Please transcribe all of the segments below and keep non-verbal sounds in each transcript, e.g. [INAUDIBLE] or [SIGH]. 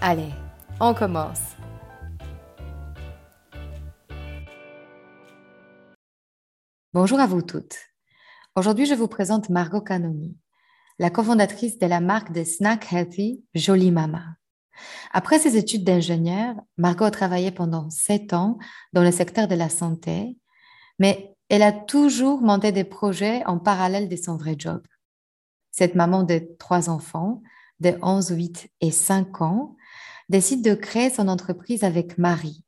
Allez, on commence. Bonjour à vous toutes. Aujourd'hui, je vous présente Margot Canoni, la cofondatrice de la marque de snack healthy Jolie Mama. Après ses études d'ingénieur, Margot a travaillé pendant sept ans dans le secteur de la santé, mais elle a toujours monté des projets en parallèle de son vrai job. Cette maman de trois enfants, de 11, 8 et 5 ans, décide de créer son entreprise avec Marie,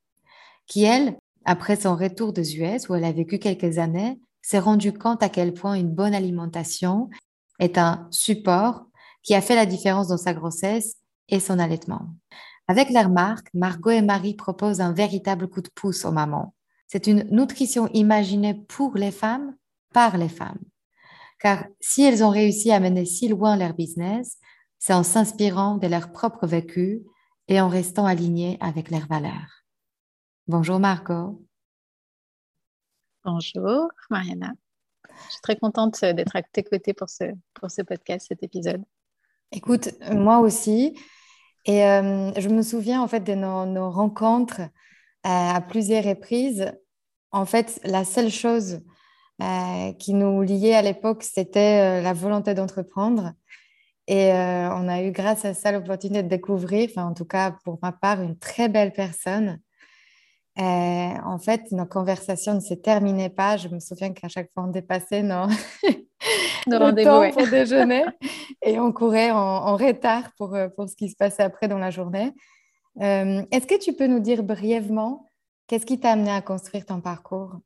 qui, elle, après son retour des US, où elle a vécu quelques années, s'est rendue compte à quel point une bonne alimentation est un support qui a fait la différence dans sa grossesse et son allaitement. Avec leur marque, Margot et Marie proposent un véritable coup de pouce aux mamans. C'est une nutrition imaginée pour les femmes, par les femmes. Car si elles ont réussi à mener si loin leur business, c'est en s'inspirant de leur propre vécu et en restant aligné avec leurs valeurs. Bonjour Margot. Bonjour Mariana. Je suis très contente d'être à tes côtés pour ce, pour ce podcast, cet épisode. Écoute, moi aussi. Et euh, je me souviens en fait de nos, rencontres euh, à plusieurs reprises. En fait, la seule chose euh, qui nous liait à l'époque, c'était la volonté d'entreprendre. Et euh, on a eu, grâce à ça, l'opportunité de découvrir, enfin, en tout cas pour ma part, une très belle personne. Euh, en fait, nos conversations ne se terminaient pas. Je me souviens qu'à chaque fois, on dépassait nos, [LAUGHS] le [LAUGHS] temps pour déjeuner [LAUGHS] et on courait en, retard pour, euh, pour ce qui se passait après dans la journée. Est-ce que tu peux nous dire brièvement qu'est-ce qui t'a amené à construire ton parcours,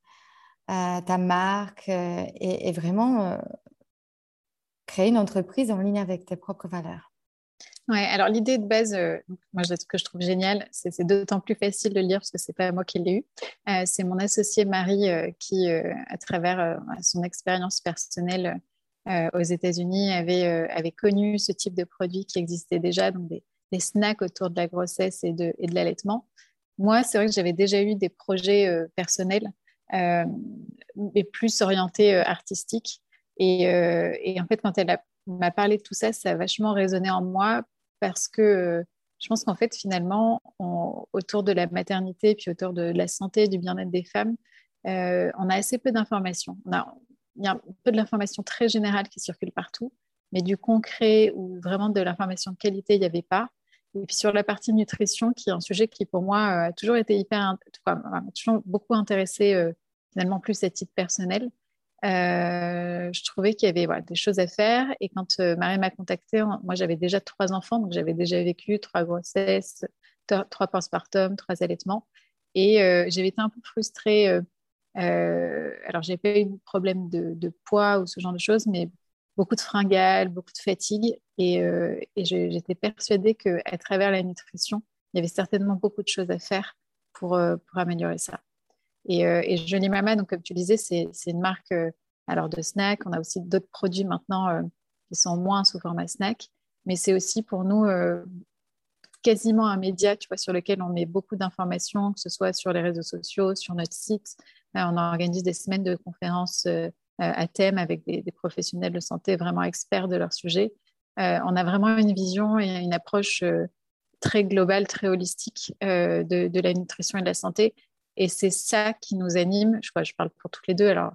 ta marque et, et vraiment créer une entreprise en ligne avec tes propres valeurs. Oui, alors l'idée de base, euh, moi, ce que je trouve génial, c'est d'autant plus facile de lire parce que c'est pas moi qui l'ai eu. Euh, c'est mon associé Marie euh, qui, à travers son expérience personnelle aux États-Unis, avait, connu ce type de produit qui existait déjà, donc des, snacks autour de la grossesse et de l'allaitement. Moi, c'est vrai que j'avais déjà eu des projets personnels, mais plus orientés artistiques. Euh, et, en fait, quand elle m'a parlé de tout ça, ça a vachement résonné en moi parce que euh, je pense qu'en fait, finalement, autour de la maternité, puis autour de la santé, du bien-être des femmes, euh, on a assez peu d'informations. Il y a un peu de l'information très générale qui circule partout, mais du concret ou vraiment de l'information de qualité, il n'y avait pas. Et puis sur la partie nutrition, qui est un sujet qui pour moi a toujours été hyper, m'a toujours beaucoup intéressé finalement plus à titre personnel. Euh, je trouvais qu'il y avait des choses à faire. Et quand euh, Marie m'a contactée, moi j'avais déjà trois enfants, donc j'avais déjà vécu trois grossesses, trois postpartum, trois allaitements. Et euh, j'avais été un peu frustrée. alors, j'ai pas eu de problème de, poids ou ce genre de choses, mais beaucoup de fringales, beaucoup de fatigue. Et, j'étais persuadée qu'à travers la nutrition, il y avait certainement beaucoup de choses à faire pour améliorer ça. Et, euh, et Jolie Mama, donc, comme tu disais, c'est une marque euh, alors de snack. On a aussi d'autres produits maintenant euh, qui sont moins sous format snack. Mais c'est aussi pour nous quasiment un média tu vois, sur lequel on met beaucoup d'informations, que ce soit sur les réseaux sociaux, sur notre site. on organise des semaines de conférences à thème avec des, professionnels de santé vraiment experts de leur sujet. on a vraiment une vision et une approche très globale, très holistique de, la nutrition et de la santé. Et c'est ça qui nous anime. Je, crois, je parle pour toutes les deux. Alors,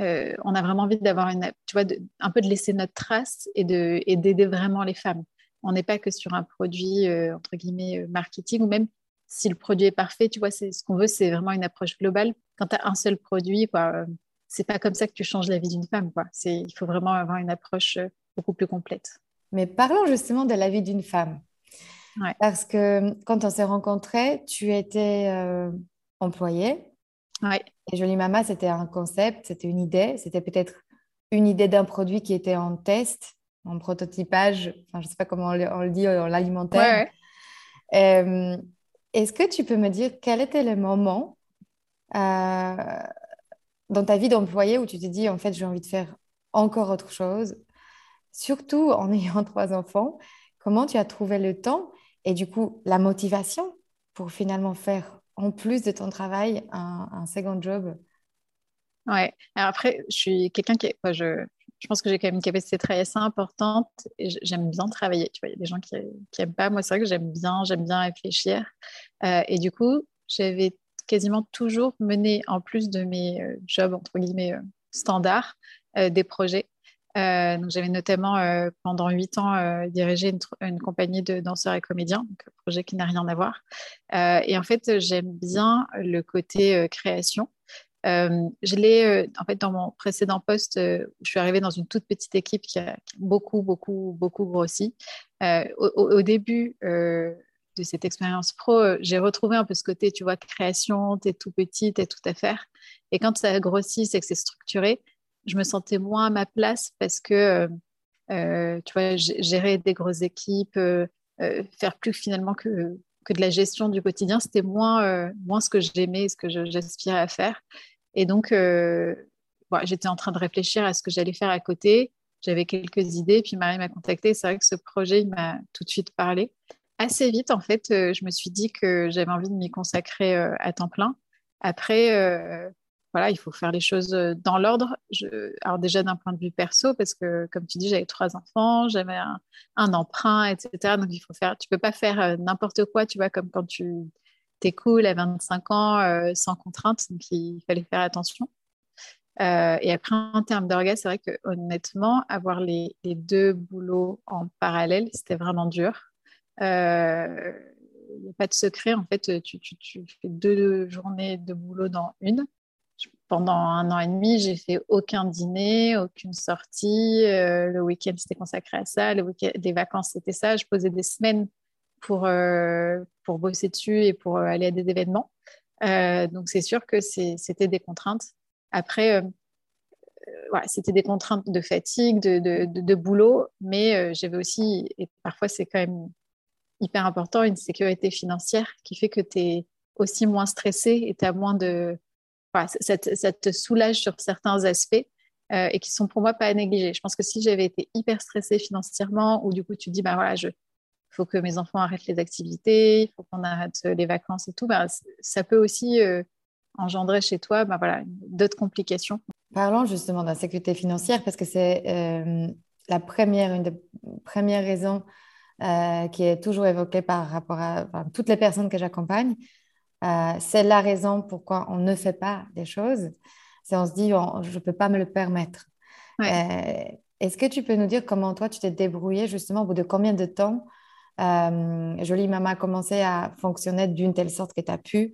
euh, on a vraiment envie d'avoir une, tu vois, un peu de laisser notre trace et de et d'aider vraiment les femmes. on n'est pas que sur un produit, entre guillemets, marketing, ou même si le produit est parfait, tu vois, c'est ce qu'on veut, c'est vraiment une approche globale. Quand tu as un seul produit, quoi, c'est pas comme ça que tu changes la vie d'une femme, quoi. C'est, il faut vraiment avoir une approche beaucoup plus complète. Mais parlons justement de la vie d'une femme. Parce que quand on s'est rencontrés, tu étais euh, employée. Et Jolie Mama, c'était un concept, c'était une idée. C'était peut-être une idée d'un produit qui était en test, en prototypage. Enfin, je ne sais pas comment on le, dit en l'alimentaire. Euh, est-ce que tu peux me dire quel était le moment euh, dans ta vie d'employée où tu te dis, en fait, j'ai envie de faire encore autre chose, surtout en [LAUGHS] ayant trois enfants? Comment tu as trouvé le temps et du coup la motivation pour finalement faire en plus de ton travail un, second job Ouais, Alors après, je suis quelqu'un qui. je, je, pense que j'ai quand même une capacité travail assez importante et j'aime bien travailler. Tu vois, il y a des gens qui n'aiment pas. Moi, c'est vrai que j'aime bien, j'aime bien réfléchir. Euh, et du coup, j'avais quasiment toujours mené, en plus de mes euh, jobs, entre guillemets, euh, standards, des projets. Euh, j'avais notamment euh, pendant huit ans euh, dirigé une, compagnie de danseurs et comédiens, un projet qui n'a rien à voir. et en fait, j'aime bien le côté création. je l'ai, en fait, dans mon précédent poste, je suis arrivée dans une toute petite équipe qui a, beaucoup, beaucoup, beaucoup grossi. Au, début de cette expérience pro, j'ai retrouvé un peu ce côté, tu vois, création, tu es tout petit, tu es tout à faire. Et quand ça grossit, c'est que c'est structuré je me sentais moins à ma place parce que, euh, euh, tu vois, gérer des grosses équipes, euh, faire plus finalement que, que de la gestion du quotidien, c'était moins, moins ce que j'aimais, ce que j'aspirais à faire. Et donc, j'étais en train de réfléchir à ce que j'allais faire à côté. J'avais quelques idées, puis Marie m'a contacté. C'est vrai que ce projet, il m'a tout de suite parlé. Assez vite, en fait, je me suis dit que j'avais envie de m'y consacrer à temps plein. Après, voilà, il faut faire les choses euh, dans l'ordre. Alors déjà d'un point de vue perso, parce que comme tu dis, j'avais trois enfants, j'avais un, emprunt, etc. Donc il faut faire, tu peux pas faire euh, n'importe quoi, tu vois, comme quand tu es cool à 25 ans, euh, sans contrainte. Donc il fallait faire attention. et après, en termes d'orgasme, c'est vrai que honnêtement, avoir les, deux boulots en parallèle, c'était vraiment dur. Il n'y a pas de secret, en fait, tu, tu, fais deux journées de boulot dans une pendant un an et demi, j'ai fait aucun dîner, aucune sortie. Euh, le week-end, c'était consacré à ça. Le les vacances, c'était ça. Je posais des semaines pour, euh, pour bosser dessus et pour euh, aller à des événements. donc, c'est sûr que c'était des contraintes. Après, c'était des contraintes de fatigue, de, de, de, boulot, mais j'avais aussi, et parfois c'est quand même hyper important, une sécurité financière qui fait que tu es aussi moins stressé et tu as moins de ça, te, soulage sur certains aspects euh, et qui sont pour moi pas à négliger. Je pense que si j'avais été hyper stressée financièrement ou du coup tu dis bah voilà, je faut que mes enfants arrêtent les activités, il faut qu'on arrête euh, les vacances et tout, bah, ça peut aussi euh, engendrer chez toi bah, voilà, d'autres complications. Parlons justement d'insécurité financière parce que c'est la première, une des premières qui est toujours évoquée par rapport à toutes les personnes que j'accompagne. Euh, c'est la raison pourquoi on ne fait pas des choses. C'est on se dit, je ne peux pas me le permettre. Euh, est-ce que tu peux nous dire comment toi, tu t'es débrouillé justement au bout de combien de temps euh, Jolie Maman a commencé à fonctionner d'une telle sorte que tu as pu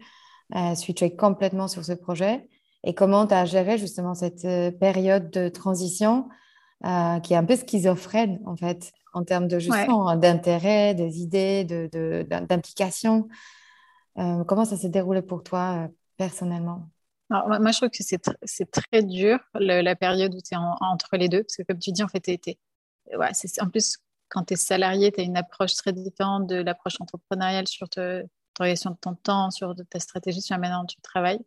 switcher complètement sur ce projet? Et comment tu as géré justement cette période de transition qui est un peu schizophrène en fait en termes de justement d'intérêt, des idées, d'implication? Euh, comment ça s'est déroulé pour toi euh, personnellement? Moi, je trouve que c'est très dur la période où tu es entre les deux, parce que comme tu dis, en fait, ouais, en plus, quand tu es salarié, tu as une approche très différente de l'approche entrepreneuriale sur l'organisation de ton temps, sur ta stratégie, sur la manière dont tu travailles.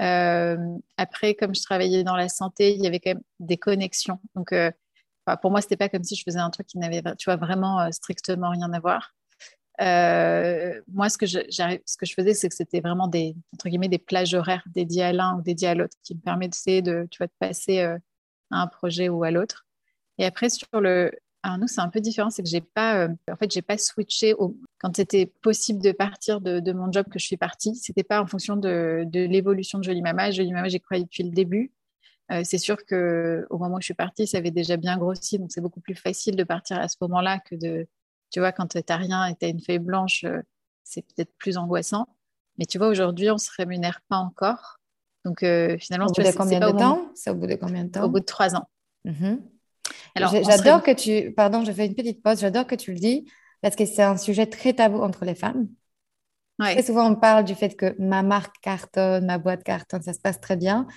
Euh, après, comme je travaillais dans la santé, il y avait quand même des connexions. Donc, pour moi, c'était pas comme si je faisais un truc qui n'avait, tu vois, vraiment strictement rien à voir. Euh, moi, ce que, je, faisais, c'est que c'était vraiment des, entre guillemets, des plages horaires dédiées à l'un ou dédiées à l'autre qui me permettaient de, passer euh, à un projet ou à l'autre. Et après, sur le. Alors, nous, c'est un peu différent, c'est que j'ai pas, euh, en fait, j'ai pas switché quand c'était possible de partir de, mon job que je suis partie. C'était pas en fonction de, de l'évolution de Jolie Mama. Jolie Mama, j'ai croyé depuis le début. c'est sûr que au moment où je suis partie, ça avait déjà bien grossi, donc c'est beaucoup plus facile de partir à ce moment-là que de Tu vois, quand tu n'as rien et tu as une feuille blanche, c'est peut-être plus angoissant. Mais tu vois, aujourd'hui, on ne se rémunère pas encore. Donc, finalement, au bout de combien de temps? C'est au bout de combien de temps Au bout de trois ans. Mhm. J'adore que tu. Pardon, je fais une petite pause. J'adore que tu le dis parce que c'est un sujet très tabou entre les femmes. Très souvent, on parle du fait que ma marque cartonne, ma boîte cartonne, ça se passe très bien.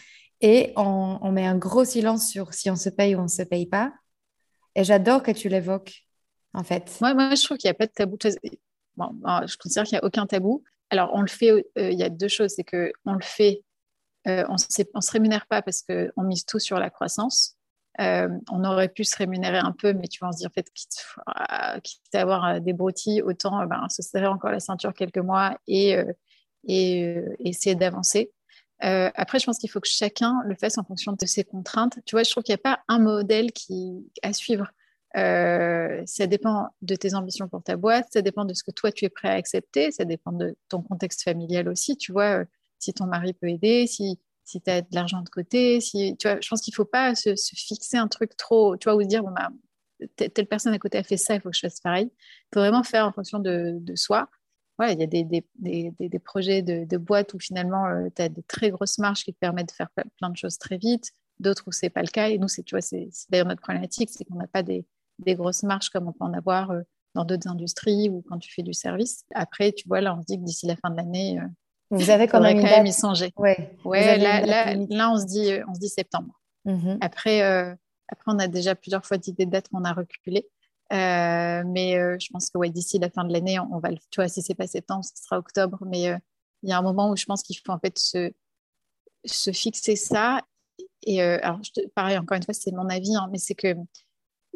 Et on, met un gros silence sur si on se paye ou on ne se paye pas. Et j'adore que tu l'évoques, Moi, moi je trouve qu'il n'y a pas de tabou. Bon, je considère qu'il n'y a aucun tabou. Alors, on le fait, euh, il y a deux choses. C'est qu'on le fait, euh, on ne se rémunère pas parce qu'on mise tout sur la croissance. Euh, on aurait pu se rémunérer un peu, mais tu vas se dire, en fait, quitte, à avoir des broutilles, autant ben, se serrer encore la ceinture quelques mois et, et essayer d'avancer. Euh, après, je pense qu'il faut que chacun le fasse en fonction de ses contraintes. Tu vois, je trouve qu'il n'y a pas un modèle qui, à suivre. Euh, ça dépend de tes ambitions pour ta boîte, ça dépend de ce que toi tu es prêt à accepter, ça dépend de ton contexte familial aussi. Tu vois, euh, si ton mari peut aider, si, si tu as de l'argent de côté, si, tu vois, je pense qu'il ne faut pas se, fixer un truc trop, tu vois, ou se dire, bon, bah, telle personne à côté a fait ça, il faut que je fasse pareil. Il faut vraiment faire en fonction de, soi il y a des, des, des, projets de, de, boîtes où finalement euh, tu as des très grosses marges qui te permettent de faire plein de choses très vite, d'autres où c'est pas le cas. Et nous, tu vois, c'est, d'ailleurs notre problématique, c'est qu'on n'a pas des, grosses marges comme on peut en avoir euh, dans d'autres industries ou quand tu fais du service. Après, tu vois, là, on se dit que d'ici la fin de l'année, euh, vous avez quand même, quand même y songer. Ouais, ouais là, là, là, on se dit, on se dit septembre. Mmh après, après, on a déjà plusieurs fois dit des dates qu'on a reculées. Euh, mais euh, je pense que ouais, d'ici la fin de l'année, on va le, tu vois, si c'est pas septembre, ce sera octobre. Mais euh, il y a un moment où je pense qu'il faut en fait se, se fixer ça. Et alors, je pareil, encore une fois, c'est mon avis, hein, mais c'est que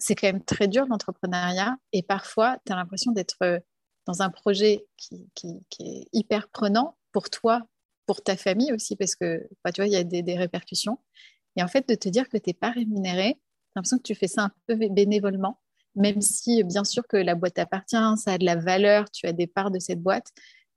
c'est quand même très dur l'entrepreneuriat. Et parfois, tu as l'impression d'être dans un projet qui, est hyper prenant pour toi, pour ta famille aussi, parce que bah, tu vois, il y a des, répercussions. Et en fait, de te dire que tu n'es pas rémunéré, tu as l'impression que tu fais ça un peu bénévolement même si bien sûr que la boîte appartient, ça a de la valeur, tu as des parts de cette boîte.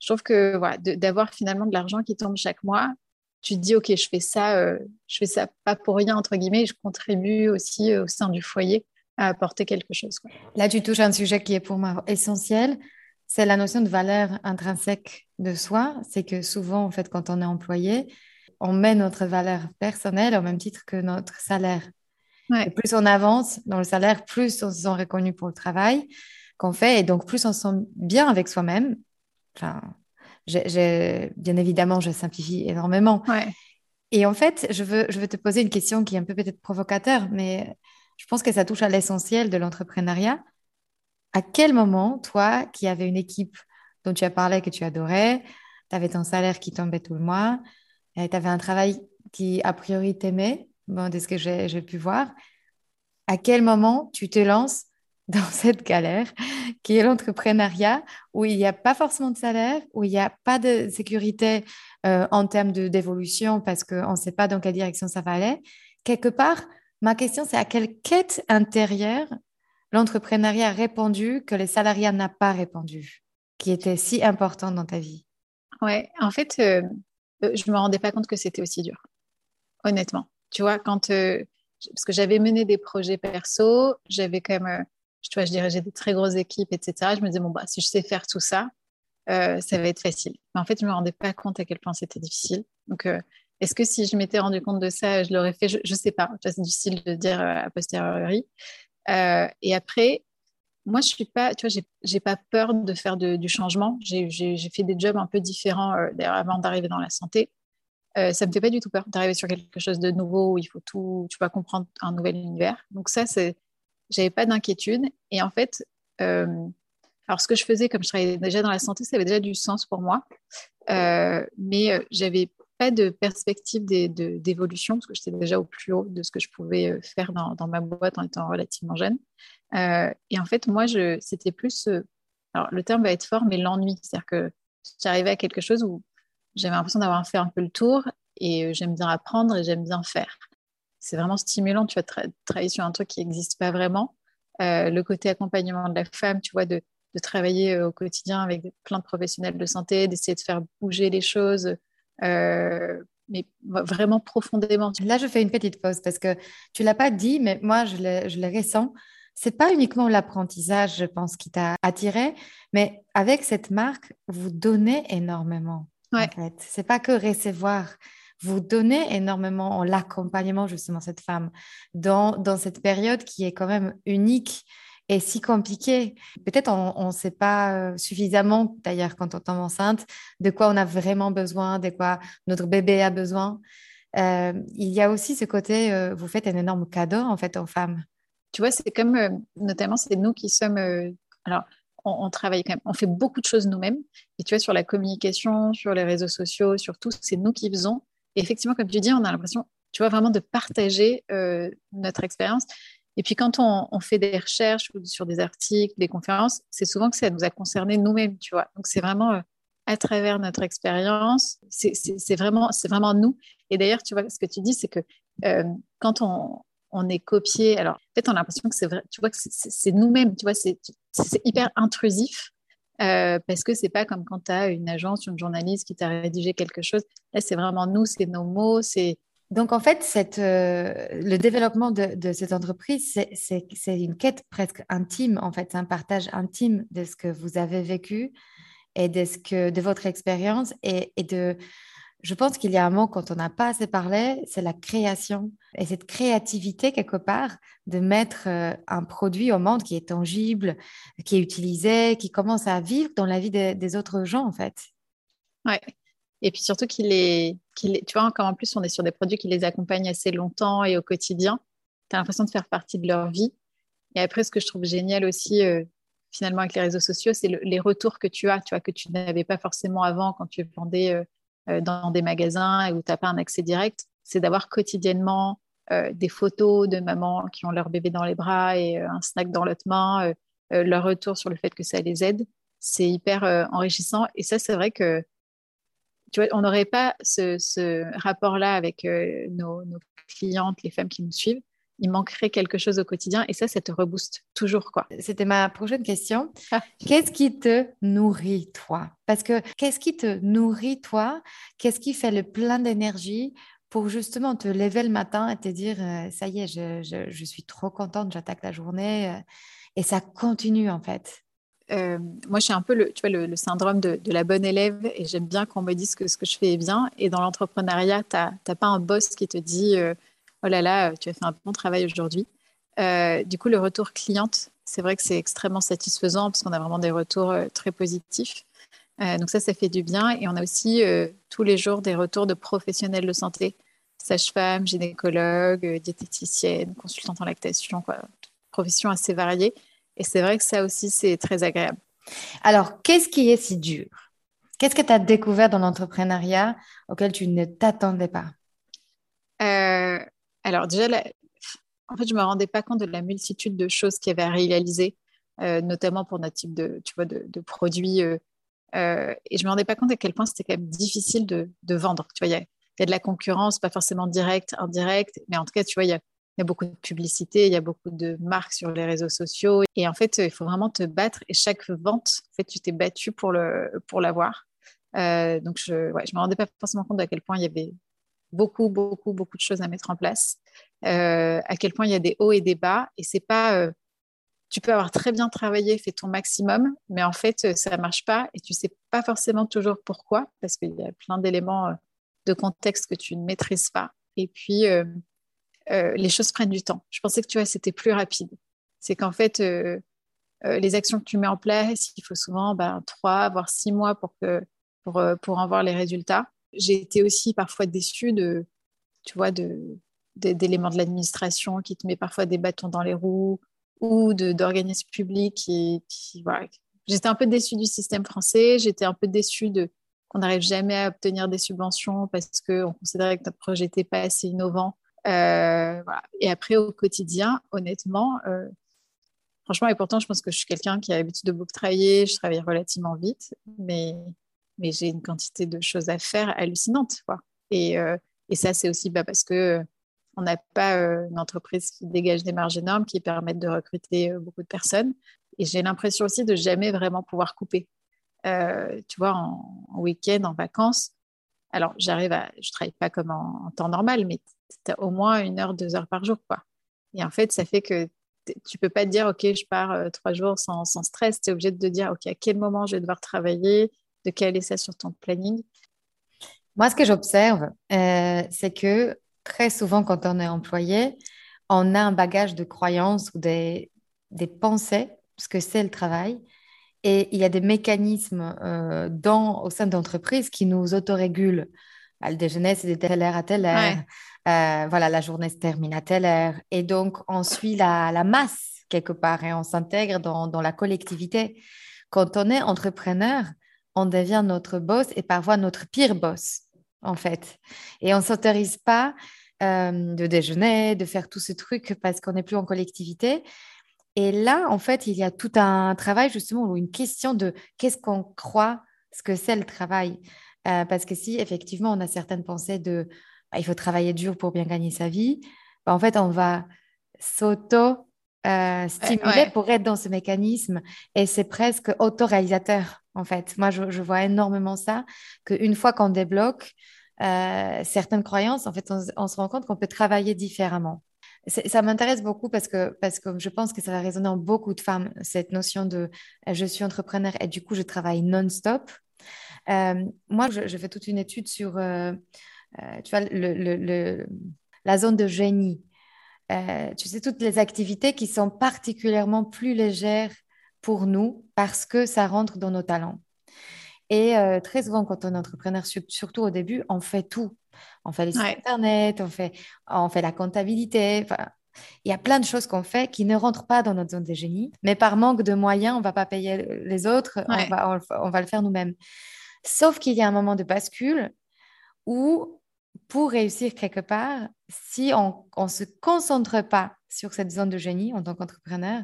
Je trouve que d'avoir finalement de l'argent qui tombe chaque mois, tu te dis ok, je fais ça, euh, je fais ça pas pour rien entre guillemets, je contribue aussi euh, au sein du foyer à apporter quelque chose. Là, tu touches un sujet qui est pour moi essentiel, c'est la notion de valeur intrinsèque de soi. C'est que souvent, en fait, quand on est employé, on met notre valeur personnelle au même titre que notre salaire plus on avance dans le salaire, plus on se sent reconnu pour le travail qu'on fait et donc plus on se sent bien avec soi-même. Enfin, bien évidemment, je simplifie énormément. Et en fait, je veux, je veux te poser une question qui est un peu peut-être provocateur, mais je pense que ça touche à l'essentiel de l'entrepreneuriat. À quel moment, toi, qui avais une équipe dont tu as parlé, que tu adorais, tu avais ton salaire qui tombait tout le mois, tu avais un travail qui, a priori, t'aimait, bon, de ce que j'ai pu voir, à quel moment tu te lances [LAUGHS] dans cette galère qui est l'entrepreneuriat, où il n'y a pas forcément de salaire, où il n'y a pas de sécurité euh, en termes d'évolution parce qu'on ne sait pas dans quelle direction ça va aller? Quelque part, ma question, c'est à quelle quête intérieure l'entrepreneuriat a répondu que les salariés n'ont pas répondu, qui était si important dans ta vie? Ouais, en fait, euh, euh, je ne me rendais pas compte que c'était aussi dur, honnêtement. Tu vois, quand. Euh, parce que j'avais mené des projets perso, j'avais quand même. Euh, tu vois, je dirais, j'ai des très grosses équipes, etc. Je me disais, bon, bah, si je sais faire tout ça, ça va être facile. Mais en fait, je ne me rendais pas compte à quel point c'était difficile. Donc, est-ce que si je m'étais rendu compte de ça, je l'aurais fait? Je ne sais pas. C'est difficile de dire a posteriori. et après, moi, je suis pas, tu vois, j'ai pas peur de faire du changement. J'ai fait des jobs un peu différents d'ailleurs avant d'arriver dans la santé. Euh, ça me fait pas du tout peur d'arriver sur quelque chose de nouveau où il faut tout, tu vas comprendre un nouvel univers. Donc ça, c'est, j'avais pas d'inquiétude. Et en fait, euh, alors ce que je faisais, comme je travaillais déjà dans la santé, ça avait déjà du sens pour moi, euh, mais euh, j'avais pas de perspective d'évolution parce que j'étais déjà au plus haut de ce que je pouvais faire dans, ma boîte en étant relativement jeune. et en fait, moi, c'était plus, alors le terme va être fort, mais l'ennui, c'est-à-dire que j'arrivais à quelque chose où j'avais l'impression d'avoir fait un peu le tour et euh, j'aime bien apprendre et j'aime bien faire. C'est vraiment stimulant, tu vas travailler sur un truc qui n'existe pas vraiment. Euh, le côté accompagnement de la femme, tu vois, de, de travailler euh, au quotidien avec plein de professionnels de santé, d'essayer de faire bouger les choses, mais vraiment profondément. Là, je fais une petite pause parce que tu l'as pas dit, mais moi, je le, je le ressens. c'est pas uniquement l'apprentissage, je pense, qui t'a attiré, mais avec cette marque, vous donnez énormément. Ouais. En fait. C'est pas que recevoir. Vous donnez énormément en l'accompagnement, justement, cette femme, dans, dans cette période qui est quand même unique et si compliquée. Peut-être on ne sait pas euh, suffisamment, d'ailleurs, quand on tombe enceinte, de quoi on a vraiment besoin, de quoi notre bébé a besoin. Euh, il y a aussi ce côté, euh, vous faites un énorme cadeau, en fait, aux femmes. Tu vois, c'est comme, notamment, c'est nous qui sommes... alors, on, travaille quand même, on fait beaucoup de choses nous-mêmes. Et tu vois, sur la communication, sur les réseaux sociaux, sur tout, c'est nous qui faisons. Et effectivement, comme tu dis, on a l'impression, tu vois, vraiment de partager notre expérience. Et puis, quand on, fait des recherches sur des articles, des conférences, c'est souvent que ça nous a concerné nous-mêmes, tu vois. Donc, c'est vraiment euh, à travers notre expérience, c'est vraiment, vraiment nous. Et d'ailleurs, tu vois, ce que tu dis, c'est que euh, quand on, on est copié. Alors, peut-être on a l'impression que c'est vrai, tu vois, que c'est nous-mêmes, tu vois, c'est hyper intrusif. Euh, parce que c'est pas comme quand tu as une agence, une journaliste qui t'a rédigé quelque chose. Là, c'est vraiment nous, c'est nos mots, c'est donc, en fait, euh, le développement de, cette entreprise, c'est une quête presque intime, en fait, un partage intime de ce que vous avez vécu et de, ce que, de votre expérience et, et de, je pense qu'il y a un mot quand on n'a pas assez parlé, c'est la création. Et cette créativité, quelque part, de mettre euh, un produit au monde qui est tangible, qui est utilisé, qui commence à vivre dans la vie des, autres gens, en fait. Ouais. Et puis surtout qu'il est, qu'il tu vois, encore en plus, on est sur des produits qui les accompagnent assez longtemps et au quotidien. Tu as l'impression de faire partie de leur vie. Et après, ce que je trouve génial aussi, euh, finalement, avec les réseaux sociaux, c'est les retours que tu as, tu vois, que tu n'avais pas forcément avant quand tu vendais. Euh, euh, dans des magasins et où tu n'as pas un accès direct, c'est d'avoir quotidiennement euh, des photos de mamans qui ont leur bébé dans les bras et un snack dans l'autre main, leur retour sur le fait que ça les aide. C'est hyper enrichissant. Et ça, c'est vrai que tu vois, on n'aurait pas ce, rapport-là avec nos, nos, clientes, les femmes qui nous suivent, il manquerait quelque chose au quotidien et ça, ça te rebooste toujours. quoi. C'était ma prochaine question. Ah. Qu'est-ce qui te nourrit, toi? Parce que qu'est-ce qui te nourrit, toi? Qu'est-ce qui fait le plein d'énergie pour justement te lever le matin et te dire, euh, ça y est, je, suis trop contente, j'attaque la journée euh, et ça continue en fait? Euh, moi, je suis un peu le, syndrome de, la bonne élève et j'aime bien qu'on me dise que ce que je fais est bien. Et dans l'entrepreneuriat, tu n'as pas un boss qui te dit oh là là, tu as fait un bon travail aujourd'hui. Euh, du coup, le retour cliente, c'est vrai que c'est extrêmement satisfaisant parce qu'on a vraiment des retours euh, très positifs. Euh, donc ça, ça fait du bien. Et on a aussi tous les jours des retours de professionnels de santé, sage-femme, gynécologue, diététicienne, consultante en lactation, quoi. profession assez variée. Et c'est vrai que ça aussi, c'est très agréable. Alors, qu'est-ce qui est si dur? Qu'est-ce que tu as découvert dans l'entrepreneuriat auquel tu ne t'attendais pas? Alors déjà, en fait, je ne me rendais pas compte de la multitude de choses qu'il y avait à réaliser, euh, notamment pour notre type de, tu vois, de, produits. Euh, euh, et je ne me rendais pas compte à quel point c'était quand même difficile de, vendre. Tu vois, il y, a, de la concurrence, pas forcément directe, indirecte, mais en tout cas, tu vois, il y a, beaucoup de publicité, il y a beaucoup de marques sur les réseaux sociaux. Et en fait, il faut vraiment te battre. Et chaque vente, en fait, tu t'es battu pour l'avoir. Pour donc, je ne ouais, je me rendais pas forcément compte à quel point il y avait beaucoup, beaucoup, beaucoup de choses à mettre en place. Euh, à quel point il y a des hauts et des bas. Et c'est pas. Euh, tu peux avoir très bien travaillé, fait ton maximum, mais en fait, euh, ça ne marche pas et tu sais pas forcément toujours pourquoi, parce qu'il y a plein d'éléments de contexte que tu ne maîtrises pas. Et puis, les choses prennent du temps. Je pensais que tu vois, c'était plus rapide. C'est qu'en fait, les actions que tu mets en place, il faut souvent ben, trois, voire six mois pour, pour, en voir les résultats j'ai été aussi parfois déçue de, tu vois, de, d'éléments de l'administration qui te met parfois des bâtons dans les roues ou d'organismes publics qui. J'étais un peu déçue du système français, j'étais un peu déçue de qu'on n'arrive jamais à obtenir des subventions parce qu'on considérait que notre projet n'était pas assez innovant. Euh. Et après, au quotidien, honnêtement, euh, franchement, et pourtant, je pense que je suis quelqu'un qui a l'habitude de beaucoup travailler, je travaille relativement vite, mais mais j'ai une quantité de choses à faire hallucinante. Et, euh, et ça, c'est aussi bah, parce que on n'a pas une entreprise qui dégage des marges énormes qui permettent de recruter beaucoup de personnes. Et j'ai l'impression aussi de jamais vraiment pouvoir couper. tu vois, en, week-end, en vacances, alors j'arrive à, je travaille pas comme en, temps normal, mais as au moins une heure, deux heures par jour, quoi. Et en fait, ça fait que tu peux pas te dire, OK, je pars euh, trois jours sans, stress. Tu es obligé de te dire, OK, à quel moment je vais devoir travailler, de caler ça sur ton planning? Moi, ce que j'observe, euh, c'est que très souvent, quand on est employé, on a un bagage de croyances ou des, des pensées, ce que c'est le travail. Et il y a des mécanismes euh, dans, au sein de l'entreprise qui nous autorégulent. Le déjeuner, c'est de telle heure à telle heure. Euh, voilà, la journée se termine à telle heure. Et donc, on suit la, la masse quelque part et on s'intègre dans, dans, la collectivité. Quand on est entrepreneur, on devient notre boss et parfois notre pire boss, en fait. Et on ne s'autorise pas euh, de déjeuner, de faire tout ce truc parce qu'on n'est plus en collectivité. Et là, en fait, il y a tout un travail justement ou une question de qu'est-ce qu'on croit ce que c'est le travail? Euh, parce que si effectivement on a certaines pensées de bah, il faut travailler dur pour bien gagner sa vie, bah, en fait, on va s'auto euh, stimuler pour être dans ce mécanisme et c'est presque autoréalisateur en fait. Moi, je, je vois énormément ça, qu'une fois qu'on débloque, euh, certaines croyances, en fait, on, se rend compte qu'on peut travailler différemment. Ça m'intéresse beaucoup parce que, parce que je pense que ça va résonner en beaucoup de femmes, cette notion de je suis entrepreneur et du coup, je travaille non-stop. Euh, moi, je, fais toute une étude sur tu vois, le, le, la zone de génie. tu sais, toutes les activités qui sont particulièrement plus légères pour nous parce que ça rentre dans nos talents. Et euh, très souvent, quand on est entrepreneur, surtout au début, on fait tout. On fait les sites internet, on fait, on fait la comptabilité. Il y a plein de choses qu'on fait qui ne rentrent pas dans notre zone de génie, mais par manque de moyens, on ne va pas payer les autres, on, va, on, va, le faire nous-mêmes. Sauf qu'il y a un moment de bascule où, pour réussir quelque part, si on ne se concentre pas sur cette zone de génie en tant qu'entrepreneur,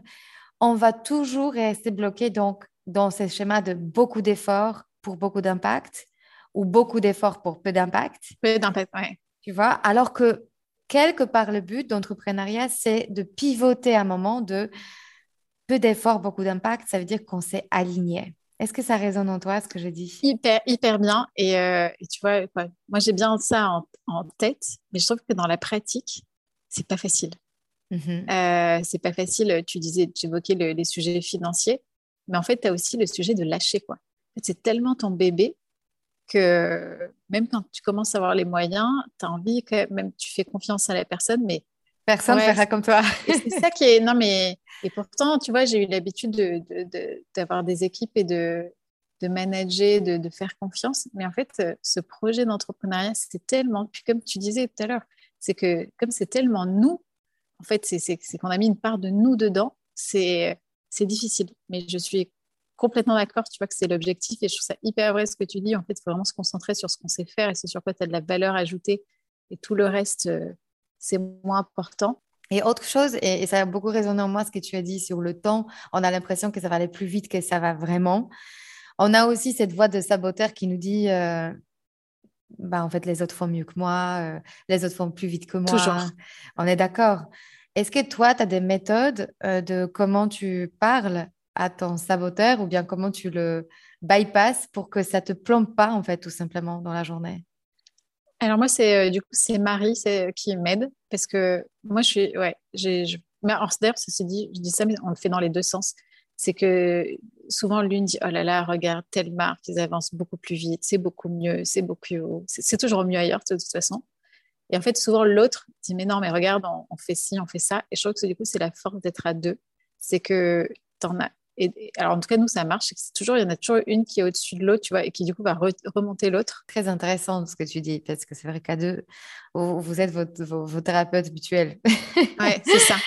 on va toujours rester bloqué donc, dans ce schéma de beaucoup d'efforts, pour beaucoup d'impact ou beaucoup d'efforts pour peu d'impact. Peu d'impact, oui. Tu vois, alors que quelque part, le but d'entrepreneuriat, c'est de pivoter à un moment de peu d'efforts, beaucoup d'impact. Ça veut dire qu'on s'est aligné. Est-ce que ça résonne en toi, ce que je dis? Hyper, hyper bien. Et, euh, tu vois, moi, j'ai bien ça en, tête, mais je trouve que dans la pratique, c'est pas facile. Mm c'est pas facile. Tu disais, tu évoquais les sujets financiers, mais en fait, tu as aussi le sujet de lâcher, quoi c'est tellement ton bébé que même quand tu commences à avoir les moyens, tu as envie que même tu fais confiance à la personne, mais personne ne fera comme toi. [LAUGHS] c'est ça qui est non mais et pourtant tu vois j'ai eu l'habitude d'avoir des équipes et de de manager, de, de, faire confiance. Mais en fait, ce projet d'entrepreneuriat, c'est tellement, puis comme tu disais tout à l'heure, c'est que comme c'est tellement nous, en fait, c'est qu'on a mis une part de nous dedans, c'est difficile. Mais je suis complètement d'accord. Tu vois que c'est l'objectif et je trouve ça hyper vrai ce que tu dis. En fait, il faut vraiment se concentrer sur ce qu'on sait faire et c'est sur quoi tu as de la valeur ajoutée et tout le reste, euh, c'est moins important. Et autre chose, et, ça a beaucoup résonné en moi ce que tu as dit sur le temps, on a l'impression que ça va aller plus vite que ça va vraiment. On a aussi cette voix de saboteur qui nous dit euh, bah, en fait, les autres font mieux que moi, euh, les autres font plus vite que moi. Toujours. On est d'accord. Est-ce que toi, tu as des méthodes de comment tu parles à ton saboteur ou bien comment tu le bypasses pour que ça te plombe pas en fait tout simplement dans la journée? Alors moi c'est euh, du coup c'est Marie qui m'aide parce que moi je suis ouais je... mais d'ailleurs ceci dit je dis ça mais on le fait dans les deux sens. C'est que souvent l'une dit oh là là regarde telle marque ils avancent beaucoup plus vite c'est beaucoup mieux c'est beaucoup c'est toujours mieux ailleurs de toute façon. Et en fait souvent l'autre dit mais non mais regarde on, on, fait ci on fait ça. Et je trouve que du coup c'est la force d'être à deux. C'est que tu en as et, alors, en tout cas, nous, ça marche. C'est toujours, il y en a toujours une qui est au-dessus de l'autre, tu vois, et qui, du coup, va remonter l'autre. Très intéressant ce que tu dis, parce que c'est vrai qu'à deux, vous, êtes votre, vos, thérapeutes mutuels. Oui, c'est ça. [LAUGHS]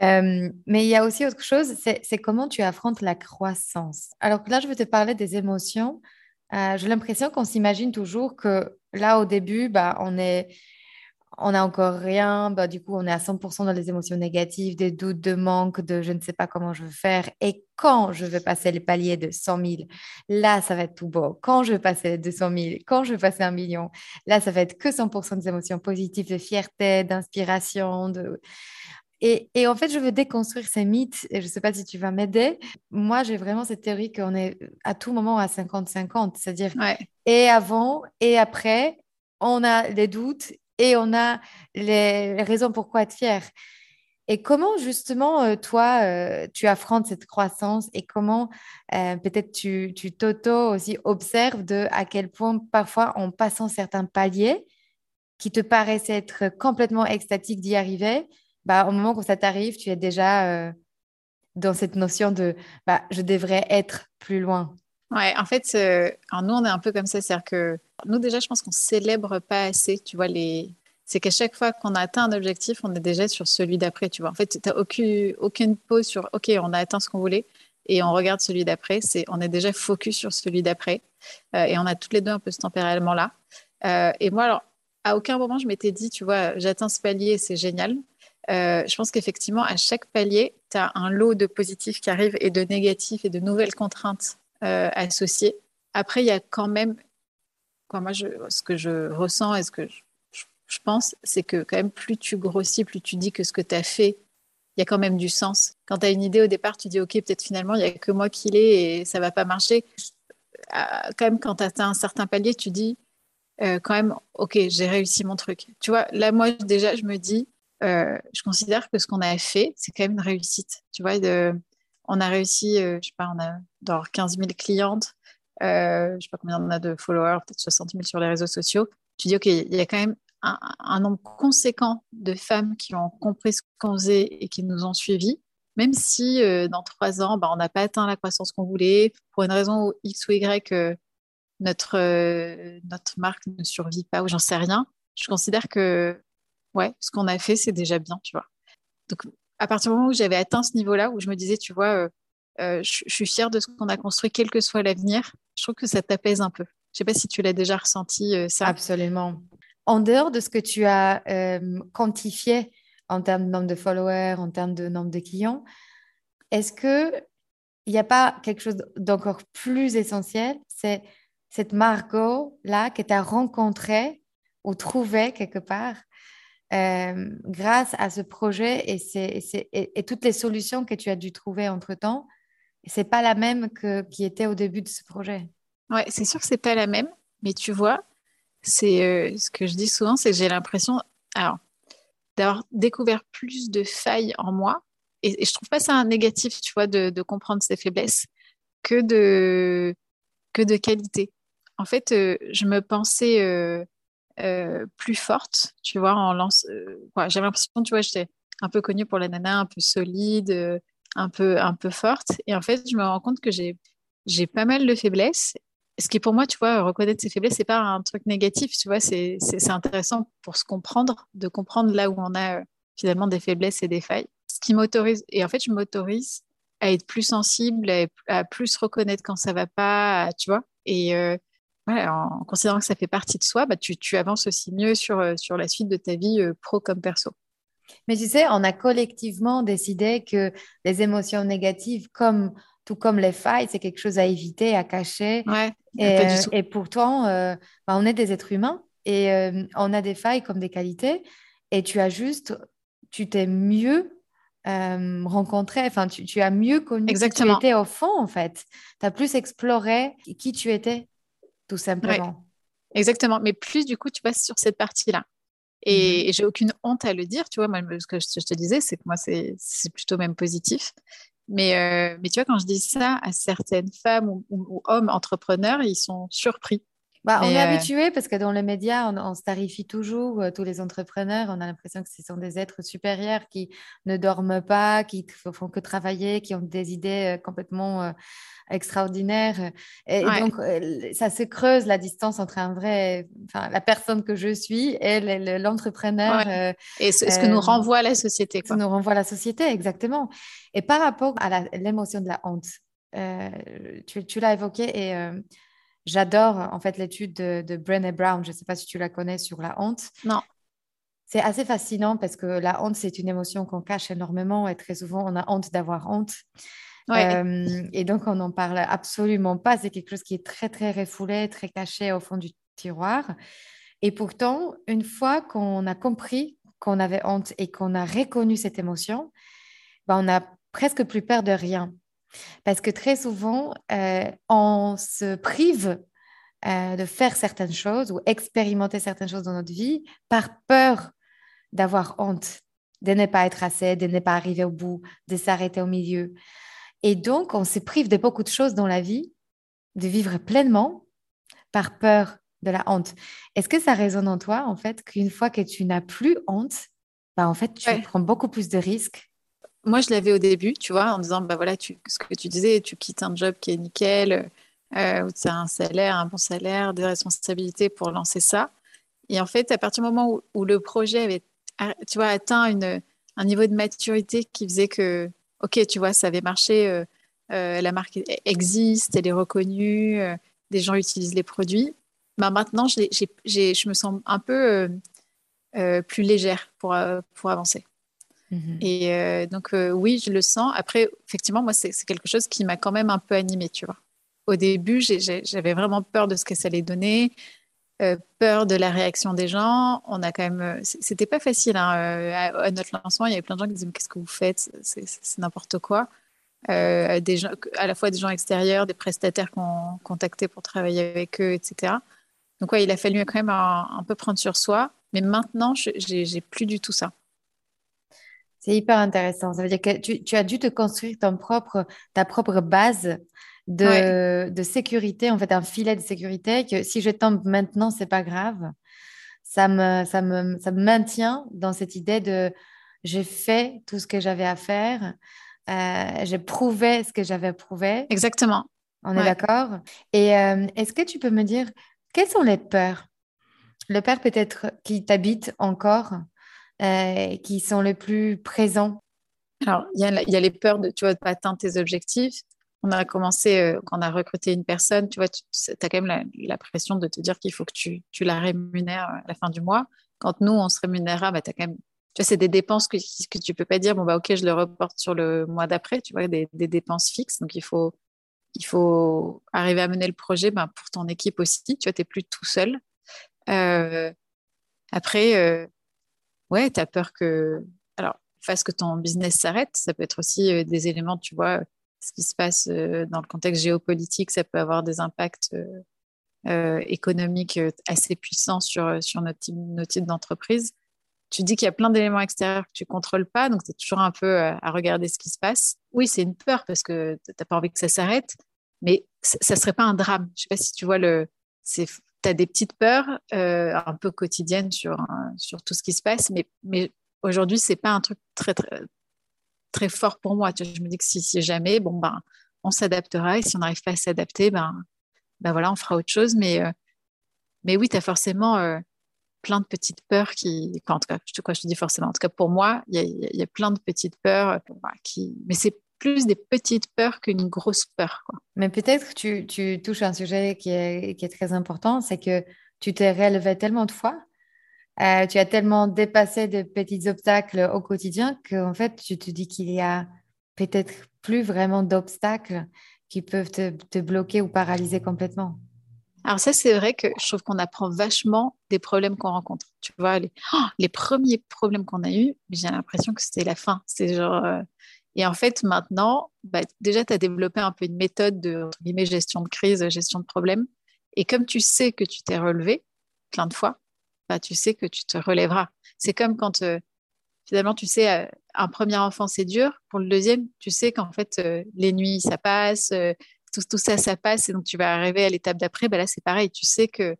Euh, mais il y a aussi autre chose, c'est comment tu affrontes la croissance. Alors là, je veux te parler des émotions. Euh, j'ai l'impression qu'on s'imagine toujours que là, au début, bah, on est on n'a encore rien, bah, du coup, on est à 100% dans les émotions négatives, des doutes, de manque, de je ne sais pas comment je veux faire. Et quand je vais passer les paliers de 100 000, là, ça va être tout beau. Quand je vais passer les 200 000, quand je vais passer un million, là, ça va être que 100% des émotions positives, de fierté, d'inspiration. De... Et, en fait, je veux déconstruire ces mythes et je ne sais pas si tu vas m'aider. Moi, j'ai vraiment cette théorie qu'on est à tout moment à 50-50, c'est-à-dire et avant et après, on a les doutes et on a les, raisons pourquoi être fier. Et comment justement, euh, toi, euh, tu affrontes cette croissance et comment euh, peut-être tu, tu t'auto aussi observes de à quel point parfois en passant certains paliers qui te paraissaient être complètement extatiques d'y arriver, bah, au moment où ça t'arrive, tu es déjà dans cette notion de bah, je devrais être plus loin. Ouais, en fait, nous, on est un peu comme ça. C'est-à-dire que nous, déjà, je pense qu'on célèbre pas assez, tu vois, les, c'est qu'à chaque fois qu'on atteint un objectif, on est déjà sur celui d'après, tu vois. En fait, tu n'as aucune, pause sur OK, on a atteint ce qu'on voulait et on regarde celui d'après. C'est, on est déjà focus sur celui d'après euh, et on a toutes les deux un peu ce tempérament-là. Euh, et moi, alors, à aucun moment, je m'étais dit, tu vois, j'atteins ce palier, c'est génial. Euh, je pense qu'effectivement, à chaque palier, tu as un lot de positifs qui arrivent et de négatifs et de nouvelles contraintes associées. Après, il y a quand même, moi, ce que je ressens et ce que je, pense, c'est que quand même, plus tu grossis, plus tu dis que ce que tu as fait, il y a quand même du sens. Quand tu as une idée au départ, tu dis, OK, peut-être finalement, il n'y a que moi qui l'ai et ça va pas marcher. Euh, quand même, quand tu as un certain palier, tu dis, euh, quand même, OK, j'ai réussi mon truc. Tu vois, là, moi, déjà, je me dis, euh, je considère que ce qu'on a fait, c'est quand même une réussite. Tu vois, on a réussi, je sais pas, on a dans 15 000 clientes, je sais pas combien on a de followers, peut-être 60 000 sur les réseaux sociaux. Tu dis, OK, il y a quand même un, nombre conséquent de femmes qui ont compris ce qu'on faisait et qui nous ont suivis, même si euh, dans trois ans, bah, on n'a pas atteint la croissance qu'on voulait, pour une raison X ou Y, euh, notre, euh, notre marque ne survit pas ou j'en sais rien, je considère que ouais, ce qu'on a fait, c'est déjà bien, tu vois. Donc, à partir du moment où j'avais atteint ce niveau-là, où je me disais, tu vois, je, je suis fière de ce qu'on a construit, quel que soit l'avenir, je trouve que ça t'apaise un peu. Je sais pas si tu l'as déjà ressenti, ça. Absolument en dehors de ce que tu as euh, quantifié en termes de nombre de followers, en termes de nombre de clients, est-ce qu'il n'y a pas quelque chose d'encore plus essentiel? C'est cette Margot-là que tu as rencontrée ou trouvée quelque part euh, grâce à ce projet et, toutes les solutions que tu as dû trouver entre-temps. Ce n'est pas la même que, qui était au début de ce projet. Oui, c'est sûr que ce n'est pas la même, mais tu vois, c'est euh, ce que je dis souvent, c'est que j'ai l'impression alors d'avoir découvert plus de failles en moi. Et, je trouve pas ça un négatif, tu vois, de, comprendre ses faiblesses que de que de qualité. En fait, euh, je me pensais euh, plus forte, tu vois, en lance. J'avais l'impression, tu vois, j'étais un peu connue pour la nana, un peu solide, un peu un peu forte. Et en fait, je me rends compte que j'ai j'ai pas mal de faiblesses ce qui pour moi, tu vois, reconnaître ses faiblesses, c'est pas un truc négatif, tu vois, c'est intéressant pour se comprendre, de comprendre là où on a euh, finalement des faiblesses et des failles. Ce qui m'autorise, et en fait, je m'autorise à être plus sensible, à, plus reconnaître quand ça va pas, tu vois, et euh, en considérant que ça fait partie de soi, bah, tu, tu avances aussi mieux sur, euh, sur la suite de ta vie pro comme perso. Mais tu sais, on a collectivement décidé que les émotions négatives, comme tout comme les failles, c'est quelque chose à éviter, à cacher. et, euh, et, pourtant, euh, bah, on est des êtres humains et euh, on a des failles comme des qualités. Et tu as juste, tu t'es mieux rencontré, enfin, tu, as mieux connu Exactement. qui tu étais au fond, en fait. Tu as plus exploré qui tu étais, tout simplement. Exactement. Mais plus, du coup, tu passes sur cette partie-là. Et, mhm. j'ai aucune honte à le dire, tu vois, moi, ce que je te disais, c'est que moi, c'est plutôt même positif. Mais, euh, mais tu vois, quand je dis ça à certaines femmes ou, hommes entrepreneurs, ils sont surpris. Bah, on est euh, habitué parce que dans les médias, on, on se tarifie toujours euh, tous les entrepreneurs. On a l'impression que ce sont des êtres supérieurs qui ne dorment pas, qui font que travailler, qui ont des idées complètement extraordinaire. Et, donc, euh, ça se creuse la distance entre un vrai, enfin, la personne que je suis et l'entrepreneur. Euh, et ce, que nous euh, renvoie la société. Ce que nous renvoie la société, exactement. Et par rapport à l'émotion de la honte, tu, tu l'as évoqué et j'adore en fait l'étude de, de Brené Brown. Je ne sais pas si tu la connais sur la honte. Non. C'est assez fascinant parce que la honte, c'est une émotion qu'on cache énormément et très souvent, on a honte d'avoir honte. Euh, et donc, on n'en parle absolument pas. C'est quelque chose qui est très, très refoulé, très caché au fond du tiroir. Et pourtant, une fois qu'on a compris qu'on avait honte et qu'on a reconnu cette émotion, ben, on n'a presque plus peur de rien. Parce que très souvent, euh, on se prive euh, de faire certaines choses ou expérimenter certaines choses dans notre vie par peur d'avoir honte. de ne pas être assez, de ne pas arriver au bout, de s'arrêter au milieu. Et donc, on se prive de beaucoup de choses dans la vie, de vivre pleinement par peur de la honte. Est-ce que ça résonne en toi, en fait, qu'une fois que tu n'as plus honte, bah, en fait, tu prends beaucoup plus de risques Moi, je l'avais au début, tu vois, en disant, bah voilà, ce que tu disais, tu quittes un job qui est nickel, euh, où tu as un salaire, un bon salaire, des responsabilités pour lancer ça. Et en fait, à partir du moment où, le projet avait, tu vois, atteint une, un niveau de maturité qui faisait que, ok, tu vois, ça avait marché, euh, euh, la marque existe, elle est reconnue, des gens utilisent les produits. Bah maintenant, je, me sens un peu plus légère pour, pour avancer. Mhm. Et donc, oui, je le sens. Après, effectivement, moi, c'est quelque chose qui m'a quand même un peu animée, tu vois. Au début, j'avais vraiment peur de ce que ça allait donner. Euh, peur de la réaction des gens. On a quand même, euh, c'était pas facile hein, euh, à, notre lancement. Il y avait plein de gens qui disaient qu'est-ce que vous faites? C'est n'importe quoi. à la fois des gens extérieurs, des prestataires qu'on contactait pour travailler avec eux, etc. Donc ouais, il a fallu quand même un, peu prendre sur soi. Mais maintenant, j'ai plus du tout ça. C'est hyper intéressant. Ça veut dire que tu, tu, as dû te construire ton propre, ta propre base de, sécurité, en fait, un filet de sécurité que si je tombe maintenant, c'est pas grave. Ça me, ça, me, ça me maintient dans cette idée de j'ai fait tout ce que j'avais à faire, euh, j'ai prouvé ce que j'avais prouvé. Exactement. On est d'accord? Et euh, est-ce que tu peux me dire quelles sont les peurs? Les peurs peut-être qui t'habitent encore, euh, qui sont les plus présents Alors, il y, a les peurs de, tu vois, de pas atteindre tes objectifs on a commencé, euh, quand on a recruté une personne, tu vois, tu as quand même la, pression de te dire qu'il faut que tu, tu, la rémunères à la fin du mois. Quand nous, on se rémunérera, bah, tu as quand même, tu vois, c'est des dépenses que, que tu peux pas dire, bon, bah, ok, je le reporte sur le mois d'après, tu vois, des, dépenses fixes. Donc, il faut, il faut arriver à mener le projet bah, pour ton équipe aussi. Tu vois, tu n'es plus tout seul. Euh, après, euh, ouais, tu as peur que, alors, fasse que ton business s'arrête. Ça peut être aussi des éléments, tu vois, ce qui se passe euh, dans le contexte géopolitique, ça peut avoir des impacts euh, euh, économiques assez puissants sur, sur notre type, type d'entreprise. Tu dis qu'il y a plein d'éléments extérieurs que tu contrôles pas, donc tu es toujours un peu à regarder ce qui se passe. Oui, c'est une peur parce que tu n'as pas envie que ça s'arrête, mais ça ne serait pas un drame. Je ne sais pas si tu vois le. Tu des petites peurs un peu quotidiennes sur, sur tout ce qui se passe, mais, mais aujourd'hui, ce n'est pas un truc très, très, très fort pour moi. je me dis que si, jamais, bon, ben, on s'adaptera et si on n'arrive pas à s'adapter, ben, ben voilà, on fera autre chose. Mais, euh, mais oui, tu as forcément euh, plein de petites peurs qui. en tout cas, je te, quoi, je te dis forcément. En tout cas, pour moi, il y, y a, plein de petites peurs euh, qui. Mais c'est plus des petites peurs qu'une grosse peur. Quoi. Mais peut-être que tu, tu touches un sujet qui est, qui est très important, c'est que tu t'es relevé tellement de fois euh, tu as tellement dépassé de petits obstacles au quotidien qu'en fait, tu te dis qu'il y a peut-être plus vraiment d'obstacles qui peuvent te, bloquer ou paralyser complètement. Alors ça, c'est vrai que je trouve qu'on apprend vachement des problèmes qu'on rencontre. Tu vois, les, oh, les premiers problèmes qu'on a eus, j'ai l'impression que c'était la fin. C'est genre... Euh, et en fait, maintenant, bah, déjà, tu as développé un peu une méthode de gestion de crise, gestion de problèmes. Et comme tu sais que tu t'es relevé plein de fois, bah, tu sais que tu te relèveras. C'est comme quand euh, finalement, tu sais, euh, un premier enfant, c'est dur. Pour le deuxième, tu sais qu'en fait, euh, les nuits, ça passe, tout, ça, ça passe. Et donc, tu vas arriver à l'étape d'après. Bah, là, c'est pareil. Tu sais que,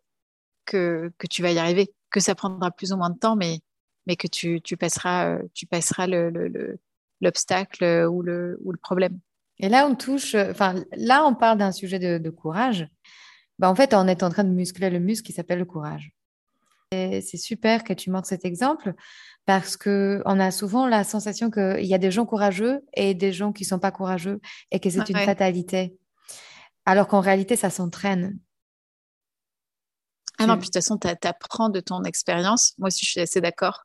que, tu vas y arriver, que ça prendra plus ou moins de temps, mais, mais que tu, tu passeras, tu passeras le, ou, le, ou le problème. Et là, on touche, enfin, là, on parle d'un sujet de, de courage. Bah, en fait, on est en train de muscler le muscle qui s'appelle le courage. C'est super que tu montres cet exemple parce qu'on a souvent la sensation qu'il y a des gens courageux et des gens qui ne sont pas courageux et que c'est une fatalité. Alors qu'en réalité, ça s'entraîne. Ah non, puis de toute façon, tu apprends de ton expérience. Moi aussi, je suis assez d'accord.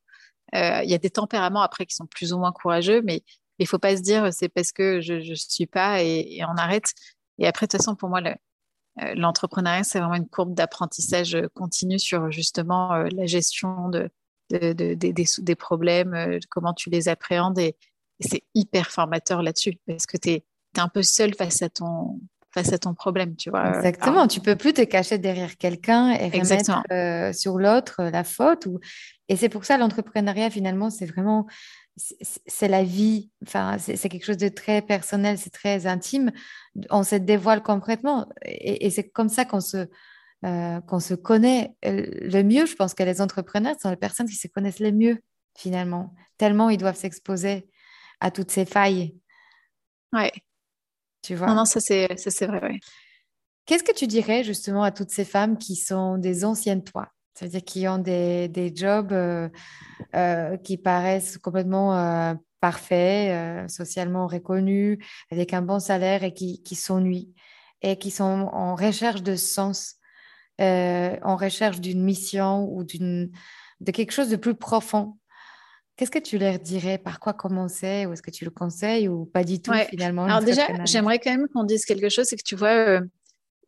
Euh, il y a des tempéraments après qui sont plus ou moins courageux, mais il ne faut pas se dire c'est parce que je ne suis pas et, on arrête. Et après, de toute façon, pour moi, euh, l'entrepreneuriat, c'est vraiment une courbe d'apprentissage euh, continu sur justement la gestion de, des, problèmes, comment tu les appréhendes. Et, c'est hyper formateur là-dessus parce que tu es, un peu seul face à ton, face à ton problème, tu vois. Exactement, tu peux plus te cacher derrière quelqu'un et remettre sur l'autre la faute. Ou... Et c'est pour ça l'entrepreneuriat, finalement, c'est vraiment c'est la vie, enfin, c'est quelque chose de très personnel, c'est très intime. On se dévoile complètement. Et, c'est comme ça qu'on se, euh, qu'on se connaît le mieux. Je pense que les entrepreneurs sont les personnes qui se connaissent le mieux, finalement. Tellement ils doivent s'exposer à toutes ces failles. Ouais. Tu vois Non, non, ça c'est vrai. Qu'est-ce que tu dirais justement à toutes ces femmes qui sont des anciennes toi? C'est-à-dire qui ont des, des jobs euh, euh, qui paraissent complètement euh, parfaits, socialement reconnus, avec un bon salaire et qui, qui s'ennuient et qui sont en recherche de sens, en recherche d'une mission ou d'une, de quelque chose de plus profond. Qu'est-ce que tu leur dirais? Par quoi commencer? Ou est-ce que tu le conseilles ou pas du tout finalement Alors déjà, j'aimerais quand même qu'on dise quelque chose, c'est que tu vois,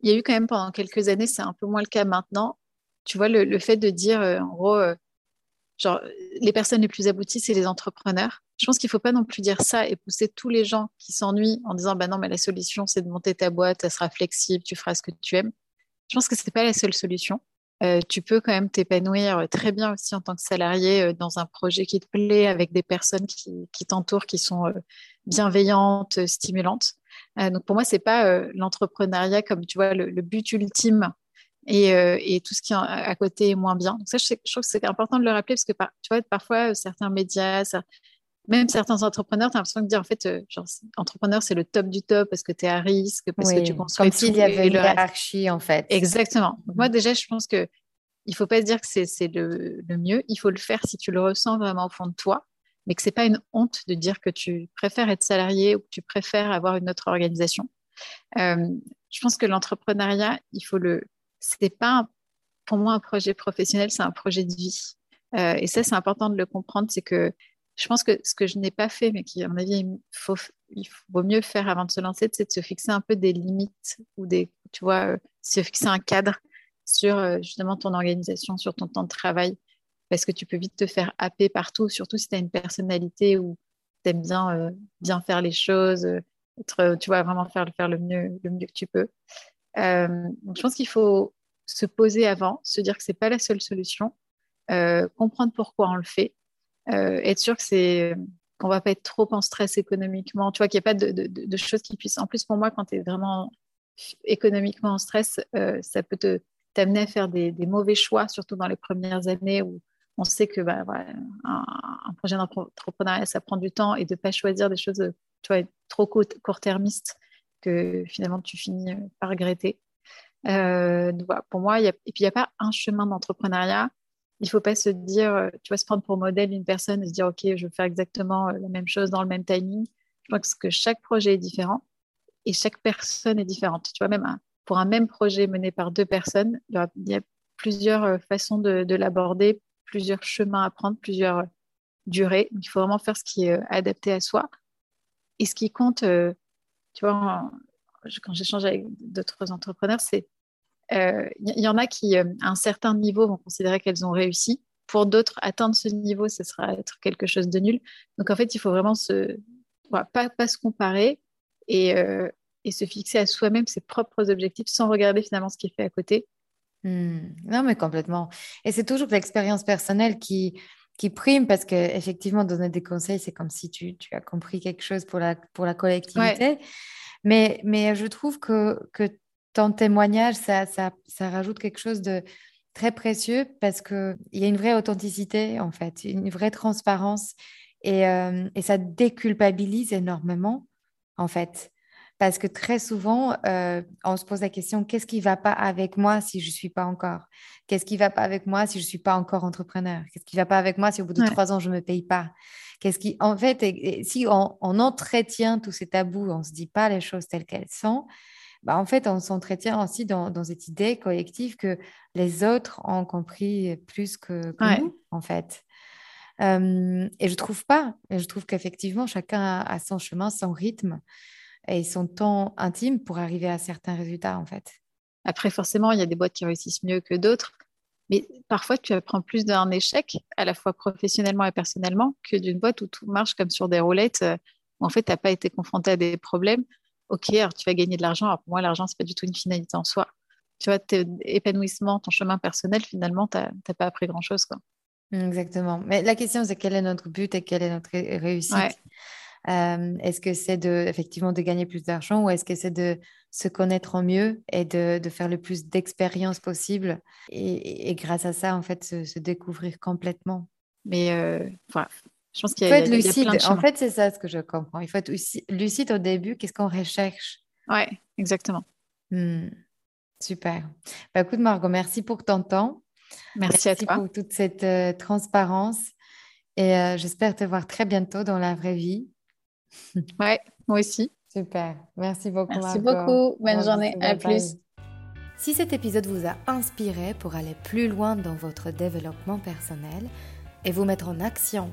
il y a eu quand même pendant quelques années, c'est un peu moins le cas maintenant, tu vois, le, fait de dire, euh, en gros, euh, genre, les personnes les plus abouties, c'est les entrepreneurs. Je pense qu'il ne faut pas non plus dire ça et pousser tous les gens qui s'ennuient en disant, bah non, mais la solution, c'est de monter ta boîte, elle sera flexible, tu feras ce que tu aimes. Je pense que ce n'est pas la seule solution. Tu peux quand même t'épanouir très bien aussi en tant que salarié dans un projet qui te plaît, avec des personnes qui, t'entourent, qui sont bienveillantes, stimulantes. donc pour moi, c'est pas l'entrepreneuriat comme tu vois le but ultime et, tout ce qui est à côté est moins bien. Donc ça, je, trouve que c'est important de le rappeler parce que tu vois, parfois, certains médias, même certains entrepreneurs, tu as l'impression de dire en fait, euh, genre, entrepreneur, c'est le top du top parce que tu es à risque, parce que tu construis. Comme s'il y avait une hiérarchie en fait. Exactement. moi, déjà, je pense que il faut pas se dire que c'est le, le, mieux. Il faut le faire si tu le ressens vraiment au fond de toi, mais que c'est pas une honte de dire que tu préfères être salarié ou que tu préfères avoir une autre organisation. je pense que l'entrepreneuriat, il faut le, c'est pas pour moi un projet professionnel, c'est un projet de vie. Euh, et ça, c'est important de le comprendre, c'est que je pense que ce que je n'ai pas fait, mais qui, à mon avis, il, vaut mieux faire avant de se lancer, c'est de se fixer un peu des limites ou des, tu vois, euh, se fixer un cadre sur euh, justement ton organisation, sur ton temps de travail, parce que tu peux vite te faire happer partout, surtout si tu as une personnalité où tu aimes bien, bien faire les choses, être, tu vois, vraiment faire, le, mieux, le mieux que tu peux. donc, je pense qu'il faut se poser avant, se dire que c'est pas la seule solution, euh, comprendre pourquoi on le fait, euh, être sûr que c'est qu'on va pas être trop en stress économiquement, tu vois qu'il n'y a pas de, choses qui puissent. En plus, pour moi, quand tu es vraiment économiquement en stress, euh, ça peut te t'amener à faire des, mauvais choix, surtout dans les premières années où on sait que bah, un, projet d'entrepreneuriat, ça prend du temps et de ne pas choisir des choses tu vois, trop court-termistes que finalement tu finis par regretter. Euh, pour moi, et puis il n'y a pas un chemin d'entrepreneuriat. Il faut pas se dire, euh, tu vas se prendre pour modèle une personne et se dire, OK, je veux faire exactement euh, la même chose dans le même timing. Je pense que chaque projet est différent et chaque personne est différente. Tu vois, même pour un même projet mené par deux personnes, il y, a, plusieurs façons de, l'aborder, plusieurs chemins à prendre, plusieurs durées. il faut vraiment faire ce qui est adapté à soi. Et ce qui compte, tu vois, quand j'échange avec d'autres entrepreneurs, c'est il euh, y, en a qui, euh, à un certain niveau, vont considérer qu'elles ont réussi. Pour d'autres, atteindre ce niveau, ce sera être quelque chose de nul. Donc, en fait, il faut vraiment se, pas, pas se comparer et, euh, et se fixer à soi-même ses propres objectifs sans regarder finalement ce qui est fait à côté. Hmm. Non, mais complètement. Et c'est toujours l'expérience personnelle qui, qui prime parce qu'effectivement, donner des conseils, c'est comme si tu, tu, as compris quelque chose pour la, pour la collectivité. Mais, mais je trouve que, que ton témoignage, ça, ça, ça, rajoute quelque chose de très précieux parce qu'il y a une vraie authenticité, en fait, une vraie transparence et, euh, et ça déculpabilise énormément, en fait. Parce que très souvent, euh, on se pose la question, qu'est-ce qui ne va pas avec moi si je ne suis pas encore? Qu'est-ce qui ne va pas avec moi si je ne suis pas encore entrepreneur? Qu'est-ce qui ne va pas avec moi si au bout de trois ans, je ne me paye pas? Qu'est-ce qui, En fait, si on, on entretient tous ces tabous, on ne se dit pas les choses telles qu'elles sont, bah, en fait, on s'entretient aussi dans, cette idée collective que les autres ont compris plus que, nous, en fait. et je trouve pas. Et je trouve qu'effectivement, chacun a, son chemin, son rythme et son temps intime pour arriver à certains résultats, en fait. Après, forcément, il y a des boîtes qui réussissent mieux que d'autres. Mais parfois, tu apprends plus d'un échec, à la fois professionnellement et personnellement, que d'une boîte où tout marche comme sur des roulettes, où en fait, tu n'as pas été confronté à des problèmes ok, alors tu vas gagner de l'argent. Alors pour moi, l'argent, c'est pas du tout une finalité en soi. Tu vois, épanouissement, ton chemin personnel, finalement, tu n'as pas appris grand-chose. Exactement. Mais la question, c'est quel est notre but et quelle est notre réussite? Euh, Est-ce que c'est de, effectivement de gagner plus d'argent ou est-ce que c'est de se connaître en mieux et de, de faire le plus d'expérience possible et, et, grâce à ça, en fait, se, se découvrir complètement? Mais euh, voilà. Je pense qu'il y, a, il faut être lucide. en fait, c'est ça ce que je comprends. Il faut être lucide au début. Qu'est-ce qu'on recherche? Ouais, exactement. Hmm. Super. Bah, écoute, Margot, merci pour ton temps. Merci, à toi. pour toute cette euh, transparence. Et euh, j'espère te voir très bientôt dans la vraie vie. [LAUGHS] Ouais, moi aussi. Super. Merci beaucoup. Merci beaucoup. Bonne journée. À plus. Si cet épisode vous a inspiré pour aller plus loin dans votre développement personnel et vous mettre en action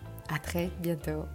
À très bientôt.